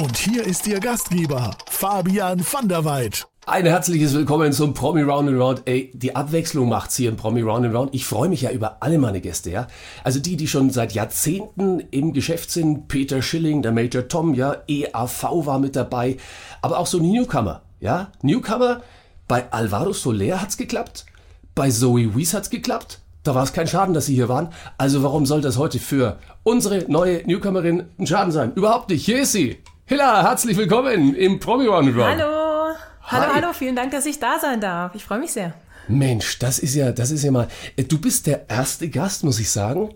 Und hier ist Ihr Gastgeber, Fabian van der Weid. Ein herzliches Willkommen zum Promi Round and Round. Ey, die Abwechslung macht's hier im Promi Round and Round. Ich freue mich ja über alle meine Gäste, ja. Also die, die schon seit Jahrzehnten im Geschäft sind. Peter Schilling, der Major Tom, ja. EAV war mit dabei. Aber auch so Newcomer, ja. Newcomer. Bei Alvaro Soler hat's geklappt. Bei Zoe Wies hat's geklappt. Da war es kein Schaden, dass sie hier waren. Also warum soll das heute für unsere neue Newcomerin ein Schaden sein? Überhaupt nicht. Hier ist sie. Hilla, herzlich willkommen im Promi Round and Round. Hallo. Hallo, Hi. hallo, vielen Dank, dass ich da sein darf. Ich freue mich sehr. Mensch, das ist ja, das ist ja mal. äh, Du bist der erste Gast, muss ich sagen,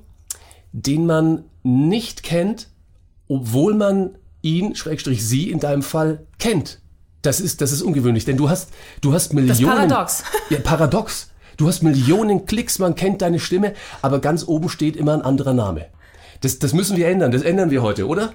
den man nicht kennt, obwohl man ihn, Schrägstrich sie in deinem Fall, kennt. Das ist, das ist ungewöhnlich, denn du hast, du hast Millionen. Paradox. Ja, paradox. Du hast Millionen Klicks, man kennt deine Stimme, aber ganz oben steht immer ein anderer Name. Das, das müssen wir ändern. Das ändern wir heute, oder?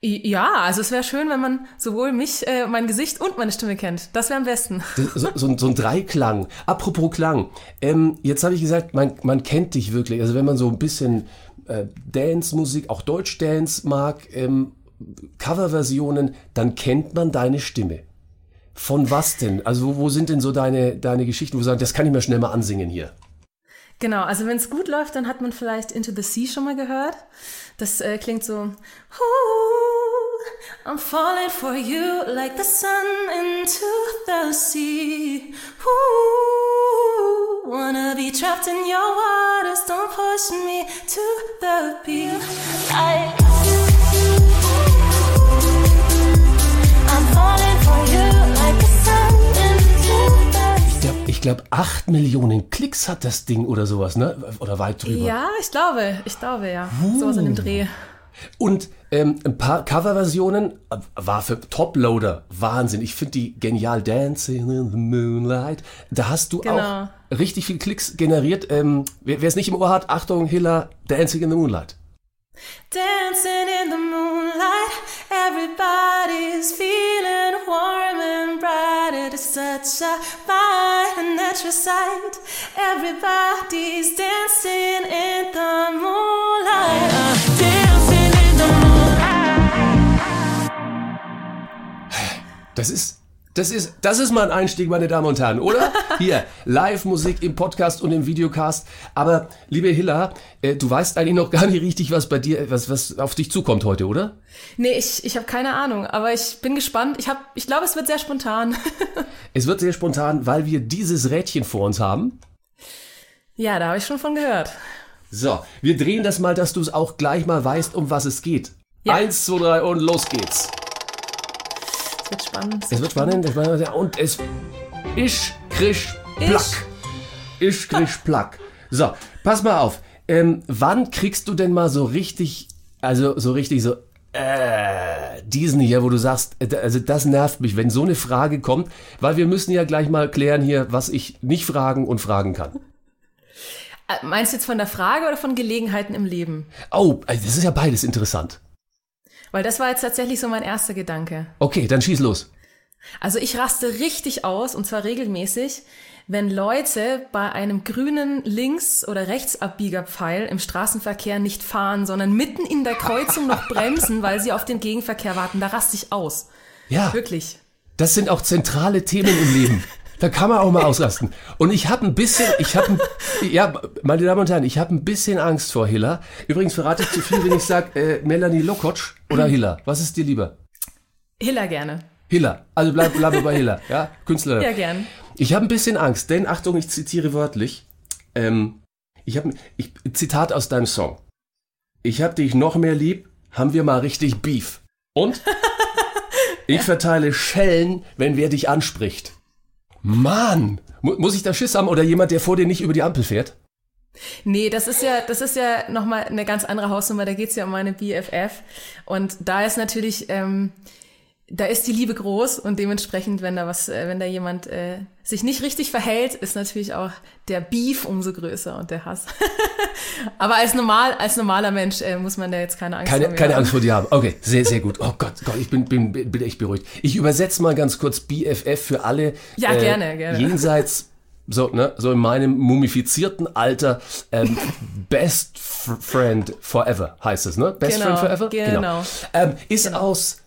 Ja, also es wäre schön, wenn man sowohl mich, äh, mein Gesicht und meine Stimme kennt. Das wäre am besten. So, so, ein- so ein Dreiklang. Apropos Klang. Ähm, jetzt habe ich gesagt, man, man kennt dich wirklich. Also wenn man so ein bisschen äh, Dance-Musik, auch Deutsch-Dance mag, ähm, Coverversionen, dann kennt man deine Stimme. Von was denn? Also wo, wo sind denn so deine, deine Geschichten, wo du sagst, das kann ich mir schnell mal ansingen hier? Genau, also wenn es gut läuft, dann hat man vielleicht Into the Sea schon mal gehört. Das äh, klingt so. "Ooh, I'm falling for you like the sun into the sea. Ooh, wanna be trapped in your waters, don't push me to the beat. I, Ich glaube, 8 Millionen Klicks hat das Ding oder sowas, ne? Oder weit drüber. Ja, ich glaube, ich glaube, ja. Sowas in dem Dreh. Und ähm, ein paar Coverversionen äh, war für Toploader Wahnsinn. Ich finde die genial. Dancing in the Moonlight. Da hast du Genau. auch richtig viel Klicks generiert. Ähm, wer es nicht im Ohr hat, Achtung, Hiller, Dancing in the Moonlight. Dancing in the moonlight, everybody's feeling warm and bright. It is such a and natural sight. Everybody's dancing in the moonlight. Uh, dancing in the moonlight. Das ist, das ist, das ist mal ein Einstieg, meine Damen und Herren, oder? Hier, Live-Musik im Podcast und im Videocast. Aber, liebe Hilla, äh, du weißt eigentlich noch gar nicht richtig, was bei dir, was, was auf dich zukommt heute, oder? Nee, ich, ich habe keine Ahnung, aber ich bin gespannt. Ich, hab, ich glaube, es wird sehr spontan. Es wird sehr spontan, weil wir dieses Rädchen vor uns haben. ja, da habe ich schon von gehört. So, wir drehen das mal, dass du es auch gleich mal weißt, um was es geht. Ja. Eins, zwei, drei und los geht's. Es wird spannend. Es wird spannend, es wird spannend und es isch, krisch, plack. Isch, krisch, plack. So, pass mal auf. Ähm, wann kriegst du denn mal so richtig, also so richtig so, äh, diesen hier, wo du sagst, äh, also das nervt mich, wenn so eine Frage kommt, weil wir müssen ja gleich mal klären hier, was ich nicht fragen und fragen kann. Äh, Meinst du jetzt von der Frage oder von Gelegenheiten im Leben? Oh, also das ist ja beides interessant. Weil das war jetzt tatsächlich so mein erster Gedanke. Okay, dann schieß los. Also ich raste richtig aus und zwar regelmäßig, wenn Leute bei einem grünen Links- oder Rechtsabbiegerpfeil im Straßenverkehr nicht fahren, sondern mitten in der Kreuzung noch bremsen, weil sie auf den Gegenverkehr warten. Da raste ich aus. Ja. Wirklich. Das sind auch zentrale Themen im Leben. Da kann man auch mal ausrasten. Und ich habe ein bisschen, ich habe, ja, meine Damen und Herren, ich habe ein bisschen Angst vor Hiller. Übrigens verrate ich zu viel, wenn ich sage äh, Melanie Lokotsch oder Hiller. Was ist dir lieber? Hiller gerne. Hiller. Also bleib, bleib bei Hiller, ja, Künstler. Ja, gern. Ich habe ein bisschen Angst, denn Achtung, ich zitiere wörtlich. Ähm, ich habe, ich, Zitat aus deinem Song. Ich hab dich noch mehr lieb, haben wir mal richtig Beef. Und ich verteile Schellen, wenn wer dich anspricht. Mann, mu muss ich da Schiss haben oder jemand, der vor dir nicht über die Ampel fährt? Nee, das ist ja, das ist ja nochmal eine ganz andere Hausnummer. Da geht's ja um meine BFF. Und da ist natürlich, ähm, da ist die Liebe groß und dementsprechend, wenn da was, äh, wenn da jemand äh, sich nicht richtig verhält, ist natürlich auch der Beef umso größer und der Hass. Aber als normal, als normaler Mensch äh, muss man da jetzt keine Angst Keine, vor keine haben. Angst vor dir haben. Okay, sehr, sehr gut. Oh Gott, Gott, ich bin, bin, bin echt beruhigt. Ich übersetze mal ganz kurz BFF für alle. Ja, gerne, gerne. Jenseits, so, ne, so in meinem mumifizierten Alter, ähm, Best Friend Forever heißt es, ne? Best Genau, Friend Forever? genau. Ähm, ist aus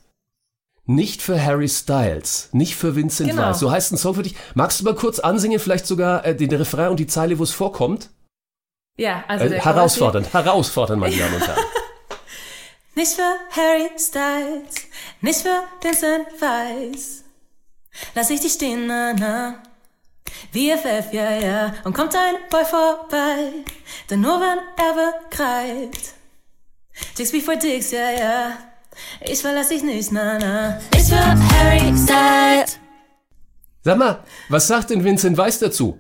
nicht für Harry Styles, nicht für Vincent Genau. Weiss. So heißt ein Song für dich. Magst du mal kurz ansingen, vielleicht sogar äh, den Refrain und die Zeile, wo es vorkommt? Ja, also Äh, der herausfordernd, herausfordernd, meine Damen und Herren. Nicht für Harry Styles, nicht für Vincent Weiss. Lass ich dich stehen, na na. VFF, ja, ja. Und kommt ein Boy vorbei, der nur wenn er begreift. Dicks before Dicks, ja, ja. Ich verlass dich nicht, na na. Nicht für Harry Styles. Sag mal, was sagt denn Vincent Weiss dazu?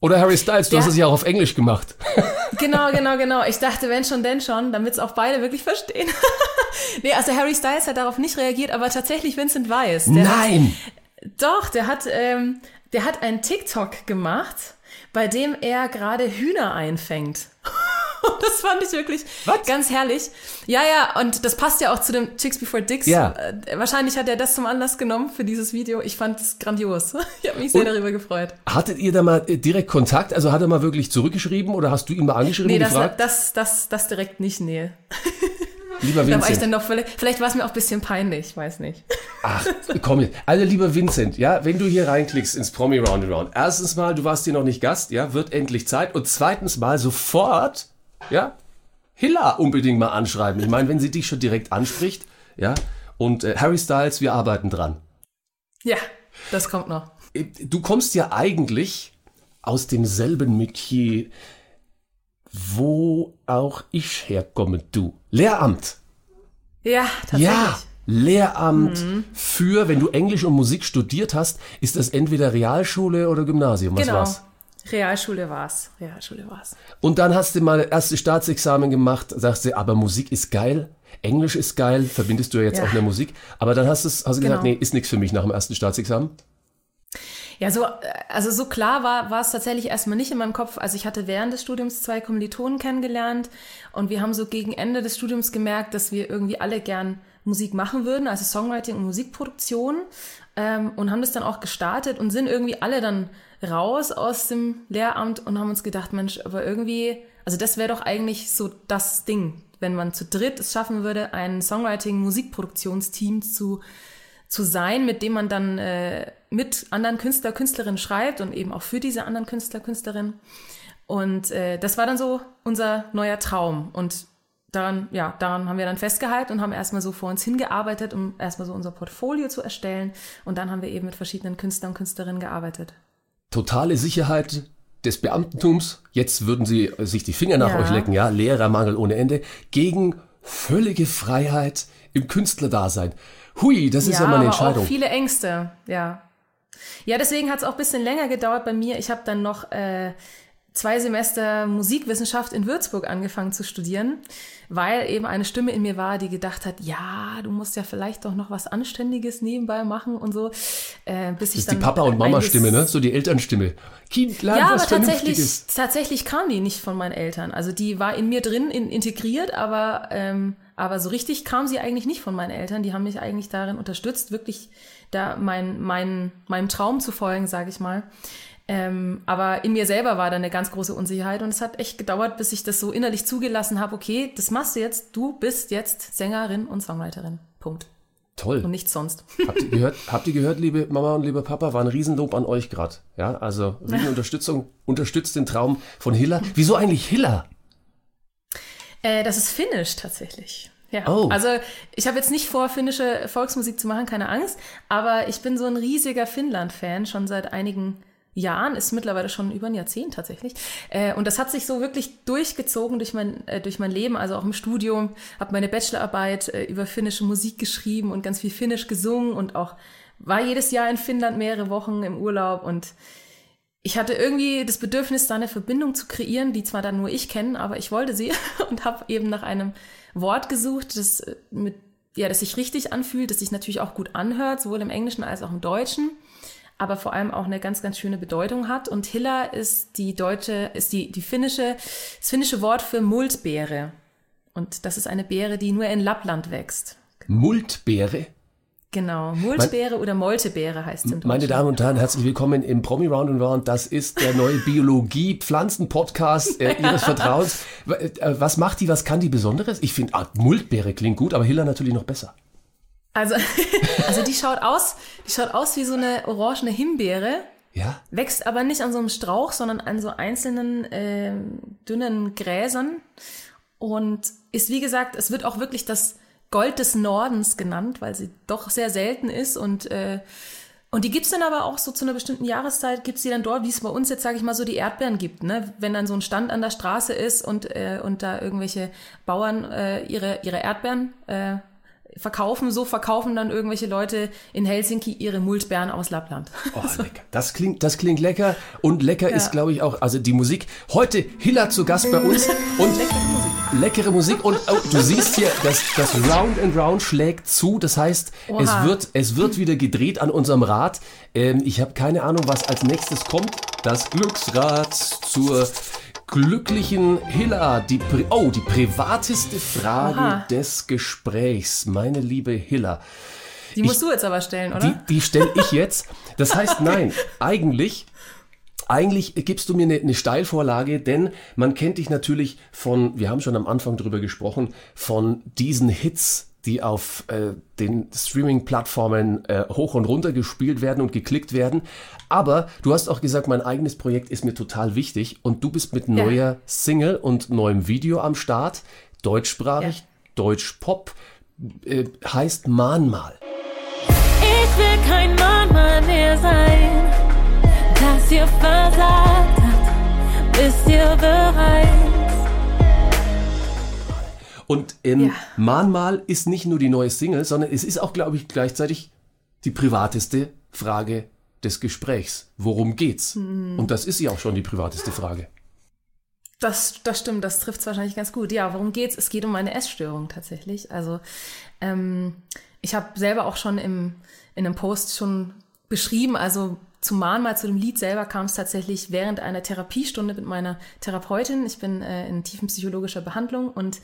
Oder Harry Styles, du Der- hast es ja auch auf Englisch gemacht. Genau, genau, genau. Ich dachte, wenn schon, denn schon, damit es auch beide wirklich verstehen. nee, also Harry Styles hat darauf nicht reagiert, aber tatsächlich Vincent Weiss. Der hat, Nein! Doch, der hat, ähm, der hat einen TikTok gemacht, bei dem er gerade Hühner einfängt. Das fand ich wirklich Was? ganz herrlich. Ja, ja, und das passt ja auch zu dem Chicks Before Dicks. Ja. Äh, wahrscheinlich hat er das zum Anlass genommen für dieses Video. Ich fand es grandios. Ich habe mich sehr Und- darüber gefreut. Hattet ihr da mal äh, direkt Kontakt? Also hat er mal wirklich zurückgeschrieben oder hast du ihn mal angeschrieben Nee, das, das, das, das direkt nicht, nee. lieber Da war ich Vincent. dann doch vielleicht, vielleicht war es mir auch ein bisschen peinlich, weiß nicht. Ach, komm jetzt. Also lieber Vincent, ja, wenn du hier reinklickst ins Promi Round and Round, erstens mal, du warst hier noch nicht Gast, ja, wird endlich Zeit. Und zweitens mal sofort, ja, Hilla unbedingt mal anschreiben. Ich meine, wenn sie dich schon direkt anspricht, ja, und äh, Harry Styles, wir arbeiten dran. Ja, das kommt noch. Äh, Du kommst ja eigentlich aus demselben Metier, wo auch ich herkomme, du. Lehramt. Ja, tatsächlich. Ja, Lehramt für, wenn du Englisch und Musik studiert hast, ist das entweder Realschule oder Gymnasium. Was genau. war's? Realschule war's. Realschule war's. Und dann hast du mal das erste Staatsexamen gemacht, sagst du, aber Musik ist geil, Englisch ist geil, verbindest du ja jetzt Ja. auch der Musik. Aber dann hast, hast du gesagt, Genau. nee, ist nichts für mich nach dem ersten Staatsexamen. Ja, so, äh, also so klar war, war es tatsächlich erstmal nicht in meinem Kopf. Also ich hatte während des Studiums zwei Kommilitonen kennengelernt und wir haben so gegen Ende des Studiums gemerkt, dass wir irgendwie alle gern Musik machen würden, also Songwriting und Musikproduktion ähm, und haben das dann auch gestartet und sind irgendwie alle dann raus aus dem Lehramt und haben uns gedacht, Mensch, aber irgendwie, also das wäre doch eigentlich so das Ding, wenn man zu dritt es schaffen würde, ein Songwriting-Musikproduktionsteam zu zu sein, mit dem man dann äh, mit anderen Künstler, Künstlerinnen schreibt und eben auch für diese anderen Künstler, Künstlerinnen. Und äh, das war dann so unser neuer Traum. Und daran, ja, daran haben wir dann festgehalten und haben erstmal so vor uns hingearbeitet, um erstmal so unser Portfolio zu erstellen. Und dann haben wir eben mit verschiedenen Künstlern und Künstlerinnen gearbeitet. Totale Sicherheit des Beamtentums. Jetzt würden sie sich die Finger nach Ja. euch lecken, ja, Lehrermangel ohne Ende. Gegen völlige Freiheit im Künstlerdasein. Hui, das ist ja, mal eine Entscheidung. auch viele Ängste, ja. Ja, deswegen hat es auch ein bisschen länger gedauert bei mir. Ich habe dann noch äh, zwei Semester Musikwissenschaft in Würzburg angefangen zu studieren, weil eben eine Stimme in mir war, die gedacht hat, ja, du musst ja vielleicht doch noch was Anständiges nebenbei machen und so. Äh, bis Das ich ist die dann Papa- und Mama-Stimme, ne? So die Elternstimme. Kind, lern ja, was aber tatsächlich, tatsächlich kam die nicht von meinen Eltern. Also die war in mir drin in, integriert, aber, ähm, aber so richtig kam sie eigentlich nicht von meinen Eltern. Die haben mich eigentlich darin unterstützt, wirklich da mein, mein, meinem Traum zu folgen, sage ich mal. Ähm, aber in mir selber war da eine ganz große Unsicherheit und es hat echt gedauert, bis ich das so innerlich zugelassen habe, okay, das machst du jetzt, du bist jetzt Sängerin und Songwriterin. Punkt. Toll. Und nichts sonst. Habt ihr gehört, habt ihr gehört, liebe Mama und lieber Papa, war ein Riesenlob an euch gerade. Ja, also Riesenunterstützung, unterstützt den Traum von Hiller. Wieso eigentlich Hiller? Äh, das ist Finnisch tatsächlich. Ja. Oh. Also ich habe jetzt nicht vor, finnische Volksmusik zu machen, keine Angst, aber ich bin so ein riesiger Finnland-Fan schon seit einigen Jahren, ist mittlerweile schon über ein Jahrzehnt tatsächlich. Äh, und das hat sich so wirklich durchgezogen durch mein, äh, durch mein Leben, also auch im Studium, habe meine Bachelorarbeit äh, über finnische Musik geschrieben und ganz viel Finnisch gesungen und auch war jedes Jahr in Finnland mehrere Wochen im Urlaub. Und ich hatte irgendwie das Bedürfnis, da eine Verbindung zu kreieren, die zwar dann nur ich kenne, aber ich wollte sie. Und habe eben nach einem Wort gesucht, das mit ja, das sich richtig anfühlt, das sich natürlich auch gut anhört, sowohl im Englischen als auch im Deutschen, aber vor allem auch eine ganz, ganz schöne Bedeutung hat. Und Hilla ist die deutsche, ist die, die finnische, das finnische Wort für Multbeere. Und das ist eine Beere, die nur in Lappland wächst. Multbeere? Genau, Multbeere oder Moltebeere heißt es im Deutschen. Meine Damen und Herren, herzlich willkommen im Promi Round and Round. Das ist der neue Biologie-Pflanzen-Podcast äh, Ihres Vertrauens. Äh, was macht die, was kann die Besonderes? Ich finde, ah, Multbeere klingt gut, aber Hilla natürlich noch besser. Also, also die schaut aus, die schaut aus wie so eine orangene Himbeere. Ja? Wächst aber nicht an so einem Strauch, sondern an so einzelnen äh, dünnen Gräsern. Und ist, wie gesagt, es wird auch wirklich das Gold des Nordens genannt, weil sie doch sehr selten ist und äh, und die gibt's dann aber auch so zu einer bestimmten Jahreszeit, gibt's die dann dort, wie es bei uns jetzt, sage ich mal, so die Erdbeeren gibt. Ne? Wenn dann so ein Stand an der Straße ist und, äh, und da irgendwelche Bauern äh, ihre, ihre Erdbeeren äh, verkaufen, so verkaufen dann irgendwelche Leute in Helsinki ihre Multbeeren aus Lappland. Oh, lecker. Das klingt, das klingt lecker. Und lecker ja. ist, glaube ich, auch, also die Musik. Heute Hilla zu Gast bei uns. Und leckere Musik. Leckere Musik. Und oh, du siehst hier, das, das Round and Round schlägt zu. Das heißt, es wird, es wird wieder gedreht an unserem Rad. Ähm, ich habe keine Ahnung, was als nächstes kommt. Das Glücksrad zur glücklichen Hilla. Die Pri oh, die privateste Frage Aha. des Gesprächs. Meine liebe Hilla. Die musst ich, du jetzt aber stellen, oder? Die, die stelle ich jetzt. Das heißt, nein, eigentlich eigentlich gibst du mir eine, eine Steilvorlage, denn man kennt dich natürlich von, wir haben schon am Anfang drüber gesprochen, von diesen Hits die auf äh, den Streaming-Plattformen äh, hoch und runter gespielt werden und geklickt werden. Aber du hast auch gesagt, mein eigenes Projekt ist mir total wichtig und du bist mit ja. neuer Single und neuem Video am Start, deutschsprachig, ja. Deutsch-Pop, äh, heißt Mahnmal. Ich will kein Mahnmal mehr sein, das ihr versagt habt. Bist ihr bereit? Und ähm, ja. Mahnmal ist nicht nur die neue Single, sondern es ist auch, glaube ich, gleichzeitig die privateste Frage des Gesprächs. Worum geht's? Hm. Und das ist ja auch schon die privateste Frage. Das, das stimmt, das trifft es wahrscheinlich ganz gut. Ja, worum geht's? Es geht um eine Essstörung tatsächlich. Also ähm, ich habe selber auch schon im, in einem Post schon beschrieben, also zum Mahnmal, zu dem Lied selber kam es tatsächlich während einer Therapiestunde mit meiner Therapeutin. Ich bin äh, in tiefenpsychologischer Behandlung und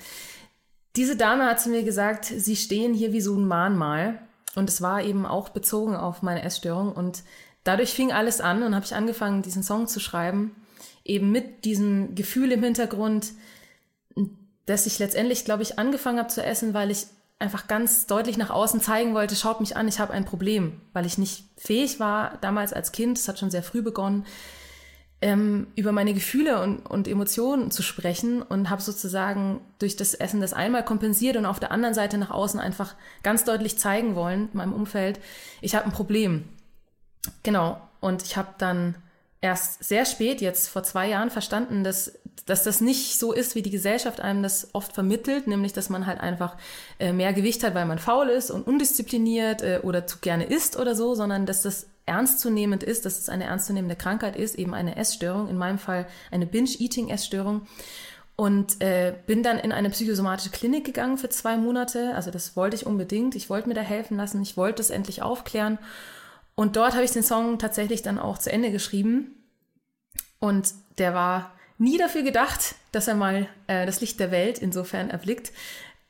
diese Dame hat zu mir gesagt, sie stehen hier wie so ein Mahnmal. Und es war eben auch bezogen auf meine Essstörung. Und dadurch fing alles an und habe ich angefangen, diesen Song zu schreiben. Eben mit diesem Gefühl im Hintergrund, dass ich letztendlich, glaube ich, angefangen habe zu essen, weil ich einfach ganz deutlich nach außen zeigen wollte, schaut mich an, ich habe ein Problem, weil ich nicht fähig war damals als Kind, das hat schon sehr früh begonnen, ähm, über meine Gefühle und, und Emotionen zu sprechen und habe sozusagen durch das Essen das einmal kompensiert und auf der anderen Seite nach außen einfach ganz deutlich zeigen wollen, meinem Umfeld, ich habe ein Problem. Genau. Und ich habe dann erst sehr spät, jetzt vor zwei Jahren, verstanden, dass, dass das nicht so ist, wie die Gesellschaft einem das oft vermittelt, nämlich dass man halt einfach äh, mehr Gewicht hat, weil man faul ist und undiszipliniert äh, oder zu gerne isst oder so, sondern dass das ernstzunehmend ist, dass es eine ernstzunehmende Krankheit ist, eben eine Essstörung, in meinem Fall eine Binge-Eating-Essstörung. Und äh, bin dann in eine psychosomatische Klinik gegangen für zwei Monate. Also das wollte ich unbedingt. Ich wollte mir da helfen lassen. Ich wollte es endlich aufklären. Und dort habe ich den Song tatsächlich dann auch zu Ende geschrieben. Und der war nie dafür gedacht, dass er mal äh, das Licht der Welt insofern erblickt,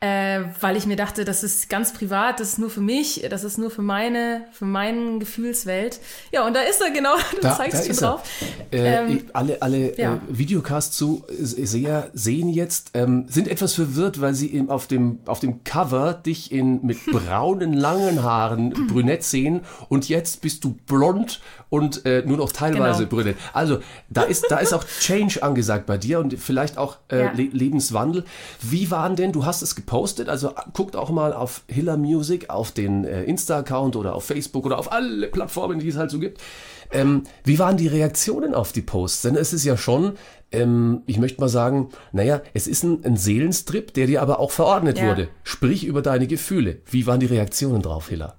äh, weil ich mir dachte, das ist ganz privat, das ist nur für mich, das ist nur für meine, für meinen Gefühlswelt. Ja, und da ist er genau, du da, zeigst da schon drauf. Äh, ähm, alle alle ja. äh, Videocasts zu Seher sehen jetzt, ähm, sind etwas verwirrt, weil sie im, auf, dem, auf dem Cover dich in, mit braunen, langen Haaren brünett sehen und jetzt bist du blond und äh, nur noch teilweise genau. brünett. Also da ist, da ist auch Change angesagt bei dir und vielleicht auch äh, ja. Le Lebenswandel. Wie waren denn, du hast es gepostet, also guckt auch mal auf Hiller Music, auf den äh, Insta-Account oder auf Facebook oder auf alle Plattformen, die es halt so gibt. Ähm, wie waren die Reaktionen auf die Posts? Denn es ist ja schon, ähm, ich möchte mal sagen, naja, es ist ein, ein Seelenstrip, der dir aber auch verordnet ja. wurde. Sprich über deine Gefühle. Wie waren die Reaktionen drauf, Hiller?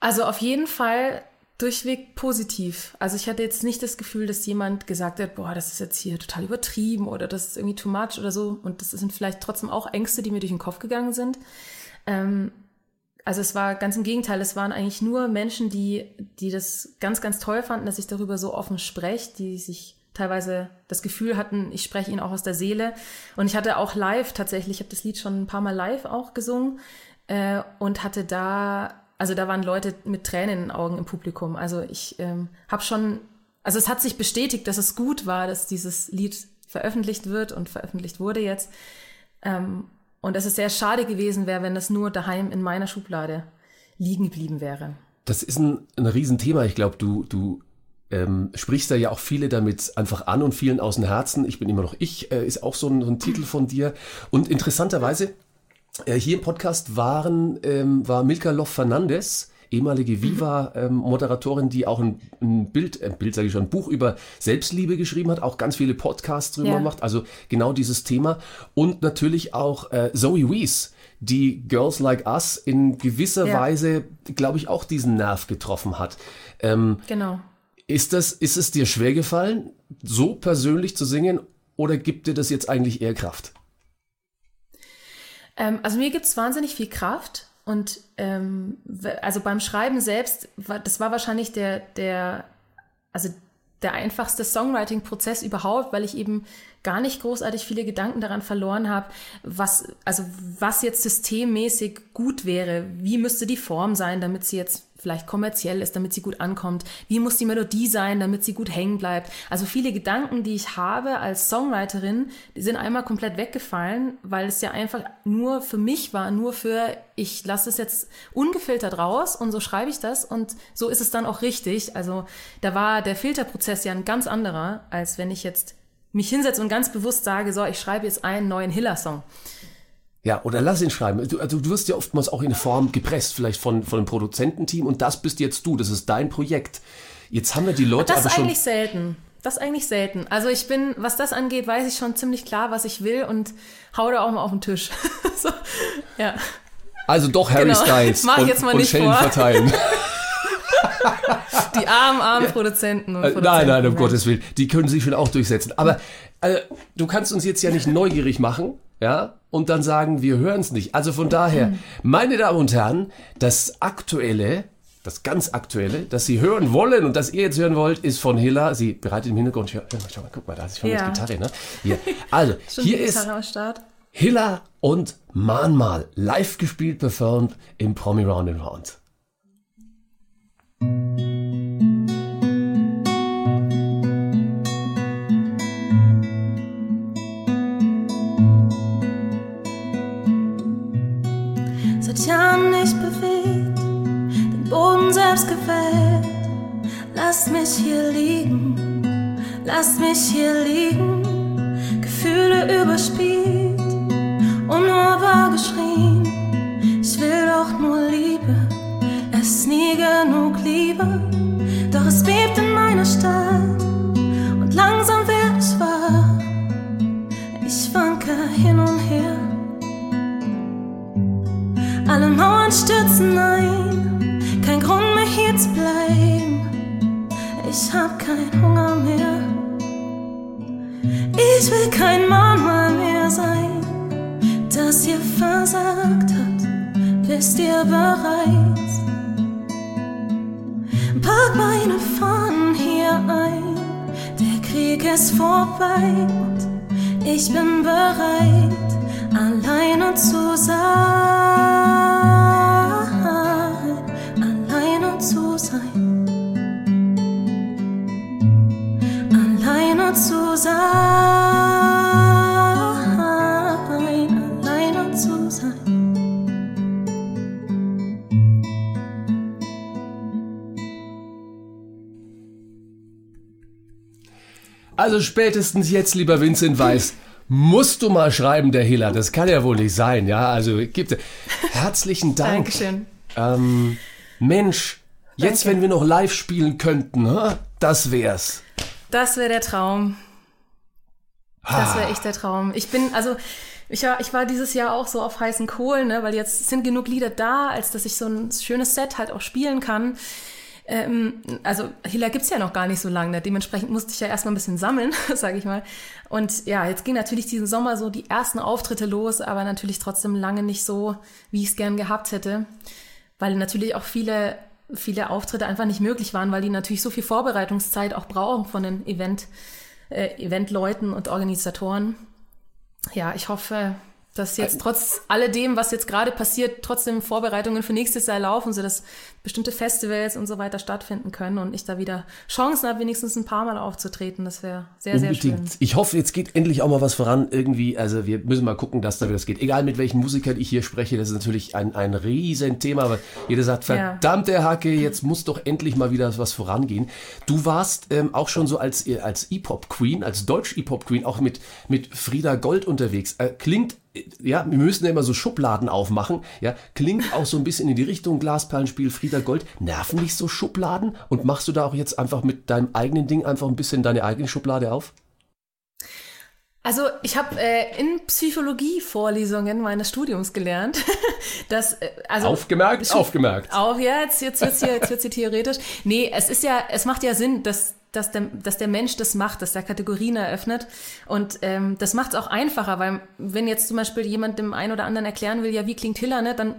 Also auf jeden Fall durchweg positiv. Also ich hatte jetzt nicht das Gefühl, dass jemand gesagt hat, boah, das ist jetzt hier total übertrieben oder das ist irgendwie too much oder so. Und das sind vielleicht trotzdem auch Ängste, die mir durch den Kopf gegangen sind. Ähm, also es war ganz im Gegenteil, es waren eigentlich nur Menschen, die, die das ganz, ganz toll fanden, dass ich darüber so offen spreche, die sich teilweise das Gefühl hatten, ich spreche ihnen auch aus der Seele. Und ich hatte auch live tatsächlich, ich habe das Lied schon ein paar Mal live auch gesungen äh, und hatte da also da waren Leute mit Tränen in den Augen im Publikum. Also ich ähm, habe schon, also es hat sich bestätigt, dass es gut war, dass dieses Lied veröffentlicht wird und veröffentlicht wurde jetzt. Ähm, und dass es sehr schade gewesen wäre, wenn das nur daheim in meiner Schublade liegen geblieben wäre. Das ist ein, ein Riesenthema. Ich glaube, du, du ähm, sprichst da ja auch viele damit einfach an und vielen aus dem Herzen. Ich bin immer noch ich, äh, ist auch so ein, so ein Titel von dir. Und interessanterweise äh, hier im Podcast waren, ähm, war Milka Loff Fernandes, ehemalige Viva-Moderatorin, die auch ein, ein Bild, ein Bild sage ich schon, ein Buch über Selbstliebe geschrieben hat, auch ganz viele Podcasts drüber Ja. macht, also genau dieses Thema. Und natürlich auch äh, Zoe Wees, die Girls Like Us in gewisser Ja. Weise, glaube ich, auch diesen Nerv getroffen hat. Ähm, Genau. ist, das, ist es dir schwer gefallen, so persönlich zu singen oder gibt dir das jetzt eigentlich eher Kraft? Ähm, also mir gibt's wahnsinnig viel Kraft und ähm, also beim Schreiben selbst, das war wahrscheinlich der, der, also der einfachste Songwriting-Prozess überhaupt, weil ich eben gar nicht großartig viele Gedanken daran verloren habe, was, also was jetzt systemmäßig gut wäre. Wie müsste die Form sein, damit sie jetzt vielleicht kommerziell ist, damit sie gut ankommt? Wie muss die Melodie sein, damit sie gut hängen bleibt? Also viele Gedanken, die ich habe als Songwriterin, die sind einmal komplett weggefallen, weil es ja einfach nur für mich war, nur für, ich lasse es jetzt ungefiltert raus und so schreibe ich das und so ist es dann auch richtig. Also da war der Filterprozess ja ein ganz anderer, als wenn ich jetzt mich hinsetze und ganz bewusst sage, so, ich schreibe jetzt einen neuen Hiller-Song. Ja, oder lass ihn schreiben. Du, also du wirst ja oftmals auch in Form gepresst, vielleicht von, von einem Produzententeam und das bist jetzt du, das ist dein Projekt. Jetzt haben wir die Leute Das aber ist schon. eigentlich selten. Das ist eigentlich selten. Also ich bin, was das angeht, weiß ich schon ziemlich klar, was ich will und hau da auch mal auf den Tisch. so, ja. Also doch Harry Genau. Styles Mach ich und, jetzt mal und nicht Schellen vor. verteilen. Die armen, armen Produzenten und Äh, Produzenten. nein, nein, um Gottes Willen. Die können sich schon auch durchsetzen. Aber äh, du kannst uns jetzt ja nicht neugierig machen, ja, und dann sagen, wir hören es nicht. Also von daher, meine Damen und Herren, das aktuelle, das ganz aktuelle, das Sie hören wollen und das ihr jetzt hören wollt, ist von Hilla. Sie bereitet im Hintergrund. Schau, schau mal, guck mal, da ist schon Ja. mit Gitarre, ne? Hier. Also, hier die ist. Hilla und Mahnmal live gespielt, performt im Promi Round and Round. Seit Jahren nicht bewegt, den Boden selbst gewählt. Lasst mich hier liegen, lasst mich hier liegen. Gefühle überspielt, unhörbar geschrien. Doch es bebt in meiner Stadt und langsam werd ich wahr. Ich wanke hin und her. Alle Mauern stürzen ein, kein Grund mehr hier zu bleiben. Ich hab keinen Hunger mehr. Ich will kein Mahnmal mehr sein, das ihr versagt habt. Wisst ihr bereits? Meine Fahnen hier ein, der Krieg ist vorbei und ich bin bereit, alleine zu sein. Alleine zu sein. Alleine zu sein. Also spätestens jetzt, lieber Vincent Weiss, musst du mal schreiben, der Hiller. Das kann ja wohl nicht sein, ja? Also gibt herzlichen Dank. Dankeschön. Ähm, Mensch, jetzt, Danke. wenn wir noch live spielen könnten, hä? das wär's. Das wäre der Traum. Das wäre echt der Traum. Ich bin, also, ich war, ich war dieses Jahr auch so auf heißen Kohlen, ne, weil jetzt sind genug Lieder da, als dass ich so ein schönes Set halt auch spielen kann. Ähm, also Hila gibt's ja noch gar nicht so lange, dementsprechend musste ich ja erstmal ein bisschen sammeln, sage ich mal. Und ja, jetzt ging natürlich diesen Sommer so die ersten Auftritte los, aber natürlich trotzdem lange nicht so, wie ich es gern gehabt hätte, weil natürlich auch viele viele Auftritte einfach nicht möglich waren, weil die natürlich so viel Vorbereitungszeit auch brauchen von den Event, äh, Eventleuten und Organisatoren. Ja, ich hoffe, dass jetzt trotz alledem, was jetzt gerade passiert, trotzdem Vorbereitungen für nächstes Jahr laufen, sodass bestimmte Festivals und so weiter stattfinden können und ich da wieder Chancen habe, wenigstens ein paar Mal aufzutreten. Das wäre sehr, sehr schön. Unbedingt. Ich hoffe, jetzt geht endlich auch mal was voran irgendwie. Also wir müssen mal gucken, dass da wieder was geht. Egal mit welchen Musikern ich hier spreche, das ist natürlich ein, ein Riesenthema, aber jeder sagt, Ja. verdammte Hacke, jetzt muss doch endlich mal wieder was vorangehen. Du warst ähm, auch schon so als, als E-Pop-Queen, als Deutsch-E-Pop-Queen, auch mit, mit Frieda Gold unterwegs. Äh, klingt ja, wir müssen ja immer so Schubladen aufmachen, ja, klingt auch so ein bisschen in die Richtung Glasperlenspiel Frieda Gold. Nerven dich so Schubladen und machst du da auch jetzt einfach mit deinem eigenen Ding einfach ein bisschen deine eigene Schublade auf? Also ich habe äh, in Psychologie-Vorlesungen meines Studiums gelernt, dass äh, also Aufgemerkt, aufgemerkt. Auch ja, jetzt jetzt wird's hier, jetzt wird's hier theoretisch. Nee, es ist ja, es macht ja Sinn, dass dass der, dass der Mensch das macht, dass der Kategorien eröffnet. Und ähm, das macht es auch einfacher, weil wenn jetzt zum Beispiel jemand dem einen oder anderen erklären will, ja, wie klingt Hiller, ne, dann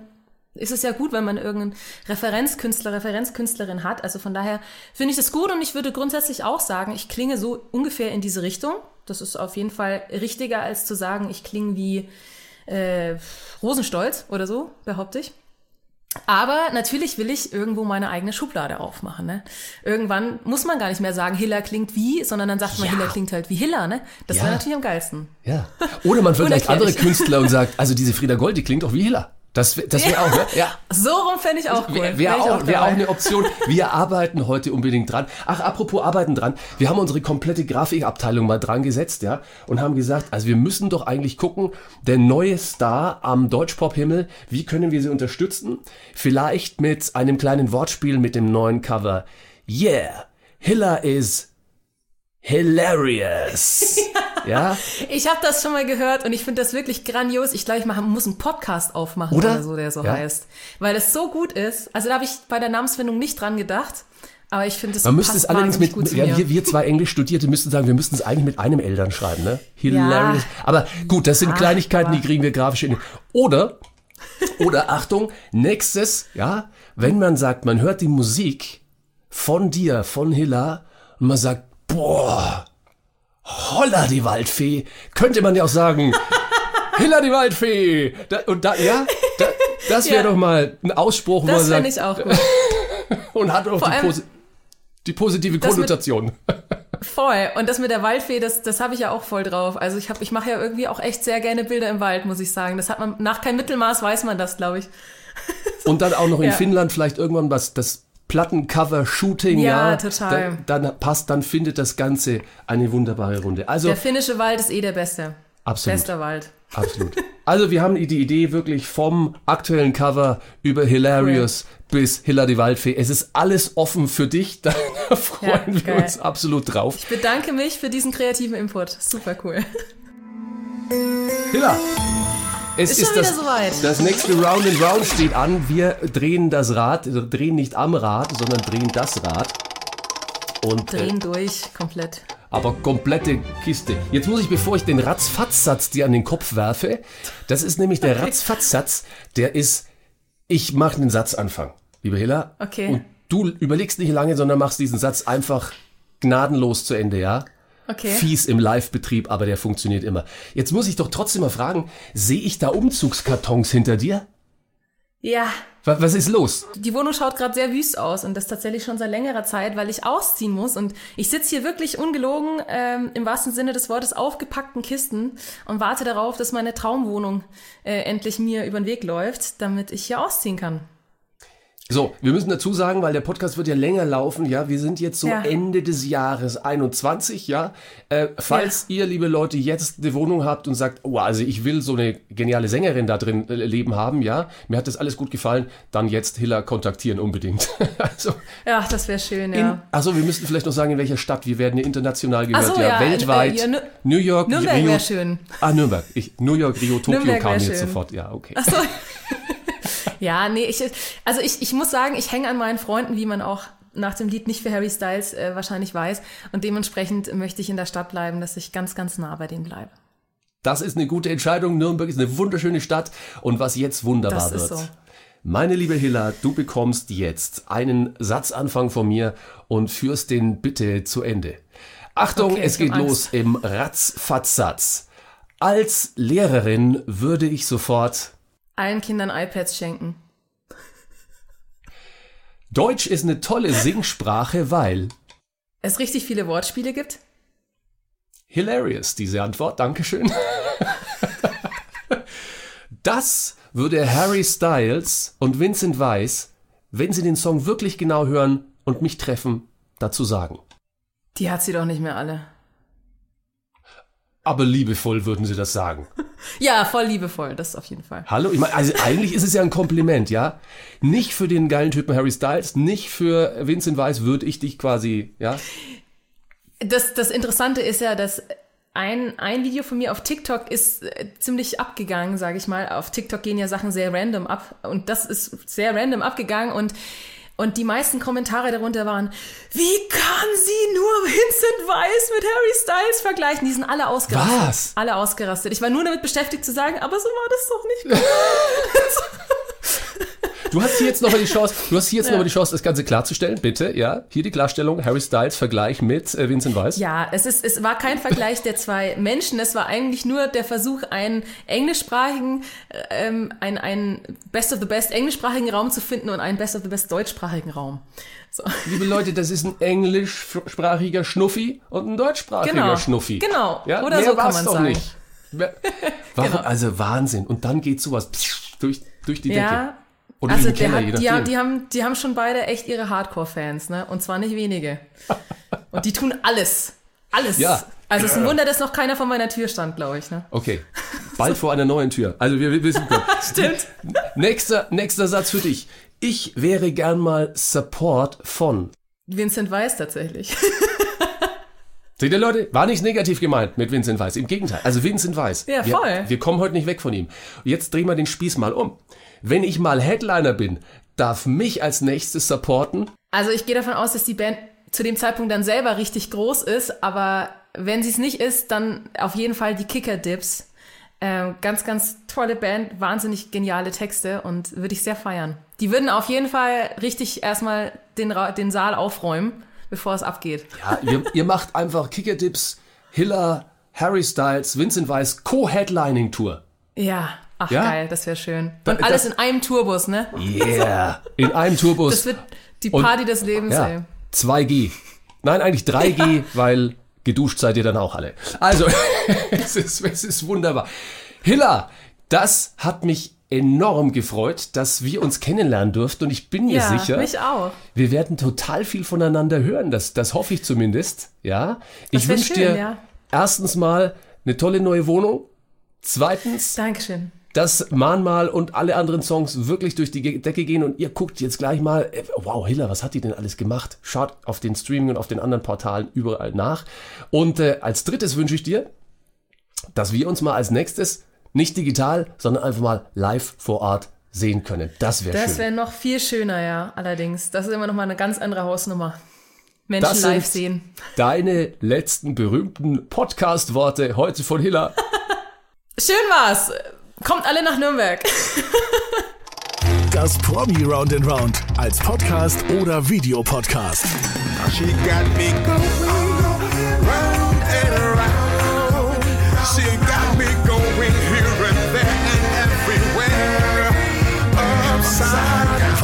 ist es ja gut, wenn man irgendeinen Referenzkünstler, Referenzkünstlerin hat. Also von daher finde ich das gut und ich würde grundsätzlich auch sagen, ich klinge so ungefähr in diese Richtung. Das ist auf jeden Fall richtiger, als zu sagen, ich klinge wie äh, Rosenstolz oder so, behaupte ich. Aber natürlich will ich irgendwo meine eigene Schublade aufmachen. Ne? Irgendwann muss man gar nicht mehr sagen, Hiller klingt wie, sondern dann sagt man, Ja. Hiller klingt halt wie Hiller. Ne? Das Ja. wäre natürlich am geilsten. Ja. Oder man vergleicht andere. Künstler und sagt, also diese Frieda Gold, die klingt doch wie Hiller. Das, das wäre auch, ne? Ja. So rum fände ich auch cool. Wäre Wär auch, wär auch eine Option. Wir arbeiten heute unbedingt dran. Ach, apropos arbeiten dran. Wir haben unsere komplette Grafikabteilung mal dran gesetzt, ja, und haben gesagt, also wir müssen doch eigentlich gucken, der neue Star am Deutschpop-Himmel, wie können wir sie unterstützen? Vielleicht mit einem kleinen Wortspiel mit dem neuen Cover. Yeah, Hiller is hilarious. ja? Ich habe das schon mal gehört und ich finde das wirklich grandios. Ich glaube, ich mach, muss einen Podcast aufmachen Oder? oder, so, der so Ja. heißt. Weil es so gut ist. Also da habe ich bei der Namensfindung nicht dran gedacht. Aber ich finde es Man müsste es allerdings mit, gut zu ja, wir, wir zwei Englisch-Studierte müssten sagen, wir müssten es eigentlich mit einem Eltern schreiben, ne? Hilarious. Aber gut, das sind Ja, Kleinigkeiten, die kriegen wir grafisch in. Oder, oder Achtung, nächstes, ja, wenn man sagt, man hört die Musik von dir, von Hilla, und man sagt, boah, holla die Waldfee, könnte man ja auch sagen, Hilla die Waldfee. Da, und da, ja, da, das wäre Ja. doch mal ein Ausspruch, wo man das sagt, finde ich auch gut. und hat auch die, Posi die positive Das Konnotation. Voll. Und das mit der Waldfee, das, das habe ich ja auch voll drauf. Also ich, hab- ich mache ja irgendwie auch echt sehr gerne Bilder im Wald, muss ich sagen. Das hat man, nach kein Mittelmaß weiß man das, glaube ich. Und dann auch noch in Ja. Finnland vielleicht irgendwann was, das Plattencover-Shooting, ja. Ja, total. Da, dann passt, dann findet das Ganze eine wunderbare Runde. Also, Der finnische Wald ist eh der beste. absolut. Bester Wald. Absolut. Also, wir haben die Idee wirklich vom aktuellen Cover über Hilarious bis Hilla die Waldfee. Es ist alles offen für dich. Da freuen wir geil. uns absolut drauf. Ich bedanke mich für diesen kreativen Input. Super cool. Hilla! Es Ist ist, schon wieder das, soweit. das nächste Round and Round steht an. Wir drehen das Rad, drehen nicht am Rad, sondern drehen das Rad. Und, äh, Drehen durch, komplett. aber komplette Kiste. Jetzt muss ich, bevor ich den Ratzfatz-Satz dir an den Kopf werfe, das ist nämlich der Ratzfatz-Satz, der ist, ich mache den Satzanfang, liebe Hilla. Okay. Und du überlegst nicht lange, sondern machst diesen Satz einfach gnadenlos zu Ende, ja? Okay. Fies im Live-Betrieb, aber der funktioniert immer. Jetzt muss ich doch trotzdem mal fragen, sehe ich da Umzugskartons hinter dir? Ja, Was, was ist los? die Wohnung schaut gerade sehr wüst aus und das tatsächlich schon seit längerer Zeit, weil ich ausziehen muss und ich sitze hier wirklich ungelogen ähm, im wahrsten Sinne des Wortes aufgepackten Kisten und warte darauf, dass meine Traumwohnung äh, endlich mir über den Weg läuft, damit ich hier ausziehen kann. So, wir müssen dazu sagen, weil der Podcast wird ja länger laufen, ja, wir sind jetzt so Ja. Ende des Jahres 21, ja. Äh, falls ihr, liebe Leute, jetzt eine Wohnung habt und sagt, oh, also ich will so eine geniale Sängerin da drin äh, leben haben, ja, mir hat das alles gut gefallen, dann jetzt Hiller kontaktieren unbedingt. also, Ja, das wäre schön, in, ja. also wir müssten vielleicht noch sagen, in welcher Stadt, wir werden ja international gehört, so, ja, ja, weltweit. äh, ja, New York, Nürnberg Rio. wäre schön. Ah, Nürnberg. Ich, New York, Rio, Tokio Nürnberg kam jetzt schön. sofort, ja, okay. Ja, nee, ich, also ich, ich muss sagen, ich hänge an meinen Freunden, wie man auch nach dem Lied nicht für Harry Styles äh, wahrscheinlich weiß. Und dementsprechend möchte ich in der Stadt bleiben, dass ich ganz, ganz nah bei dem bleibe. Das ist eine gute Entscheidung. Nürnberg ist eine wunderschöne Stadt. Und was jetzt wunderbar Das wird. ist so. Meine liebe Hilla, du bekommst jetzt einen Satzanfang von mir und führst den bitte zu Ende. Achtung, Okay, es geht los im Ratzfatz-Satz. Als Lehrerin würde ich sofort Allen Kindern iPads schenken. Deutsch ist eine tolle Singsprache, weil Es richtig viele Wortspiele gibt. hilarious, diese Antwort. Dankeschön. Das würde Harry Styles und Vincent Weiss, wenn sie den Song wirklich genau hören und mich treffen, dazu sagen. Die hat sie doch nicht mehr alle. Aber liebevoll würden sie das sagen. Ja, voll liebevoll, das auf jeden Fall. Hallo? Ich meine, also eigentlich ist es ja ein Kompliment, ja? Nicht für den geilen Typen Harry Styles, nicht für Vincent Weiss würde ich dich quasi, ja? Das, das Interessante ist ja, dass ein, ein Video von mir auf TikTok ist äh, ziemlich abgegangen, sage ich mal. Auf TikTok gehen ja Sachen sehr random ab und das ist sehr random abgegangen und und die meisten Kommentare darunter waren, wie kann sie nur Vincent Weiss mit Harry Styles vergleichen? Die sind alle ausgerastet. Was? Alle ausgerastet. Ich war nur damit beschäftigt zu sagen, aber so war das doch nicht. Du hast hier jetzt nochmal die Chance, du hast hier jetzt noch nochmal die Chance, das Ganze klarzustellen, bitte, ja? Hier die Klarstellung, Harry Styles Vergleich mit äh, Vincent Weiss. Ja, es, ist, es war kein Vergleich der zwei Menschen, es war eigentlich nur der Versuch, einen englischsprachigen, ähm, einen, einen Best of the Best englischsprachigen Raum zu finden und einen Best of the Best deutschsprachigen Raum. So. Liebe Leute, das ist ein englischsprachiger Schnuffi und ein deutschsprachiger Genau, Schnuffi. genau. Ja? Oder Mehr so kann man doch sagen. Nicht. Warum? Genau. Also Wahnsinn. Und dann geht sowas durch, durch die Decke. Ja, Oder also der Keller, hat, die, haben, die, haben, die haben schon beide echt ihre Hardcore-Fans, ne? Und zwar nicht wenige. Und die tun alles. Alles. Ja. Also es ist ein Wunder, dass noch keiner vor meiner Tür stand, glaube ich. Ne? Okay, bald vor einer neuen Tür. Also wir, wir wissen. Stimmt. Nächster, nächster Satz für dich. Ich wäre gern mal Support von. Vincent Weiss tatsächlich. Seht ihr Leute, war nicht negativ gemeint mit Vincent Weiss. Im Gegenteil. Also Vincent Weiss. Ja, wir, voll. Wir kommen heute nicht weg von ihm. Jetzt drehen wir den Spieß mal um. Wenn ich mal Headliner bin, darf mich als nächstes supporten. Also ich gehe davon aus, dass die Band zu dem Zeitpunkt dann selber richtig groß ist, aber wenn sie es nicht ist, dann auf jeden Fall die Kicker Dips. Ähm, ganz, ganz tolle Band, wahnsinnig geniale Texte und würde ich sehr feiern. Die würden auf jeden Fall richtig erstmal den, Ra den Saal aufräumen, bevor es abgeht. Ja, ihr, ihr macht einfach Kickerdips, Hiller, Harry Styles, Vincent Weiss Co-Headlining Tour. Ja, ach Ja? geil, das wäre schön. Und alles das- in einem Tourbus, ne? Yeah. In einem Tourbus. Das wird die Und- Party des Lebens, ey. Ja, 2G. Nein, eigentlich 3G, weil geduscht seid ihr dann auch alle. Also, es ist, es ist wunderbar. Hilla, das hat mich enorm gefreut, dass wir uns kennenlernen durften und ich bin mir Ja, sicher, mich auch. wir werden total viel voneinander hören. Das, das hoffe ich zumindest. Ja. Ich wünsche dir ja. erstens mal eine tolle neue Wohnung. Zweitens, Dankeschön. dass Mahnmal und alle anderen Songs wirklich durch die Decke gehen und ihr guckt jetzt gleich mal, äh, wow, Hiller, was hat die denn alles gemacht? Schaut auf den Streaming und auf den anderen Portalen überall nach. Und äh, als drittes wünsche ich dir, dass wir uns mal als nächstes nicht digital, sondern einfach mal live vor Ort sehen können. Das wäre Das schön. wäre noch viel schöner, ja, allerdings. Das ist immer noch mal eine ganz andere Hausnummer. Menschen Das live sind sehen. deine letzten berühmten Podcast-Worte heute von Hiller. Schön war's. Kommt alle nach Nürnberg. Das Promi Round and Round als Podcast oder Videopodcast. She got me going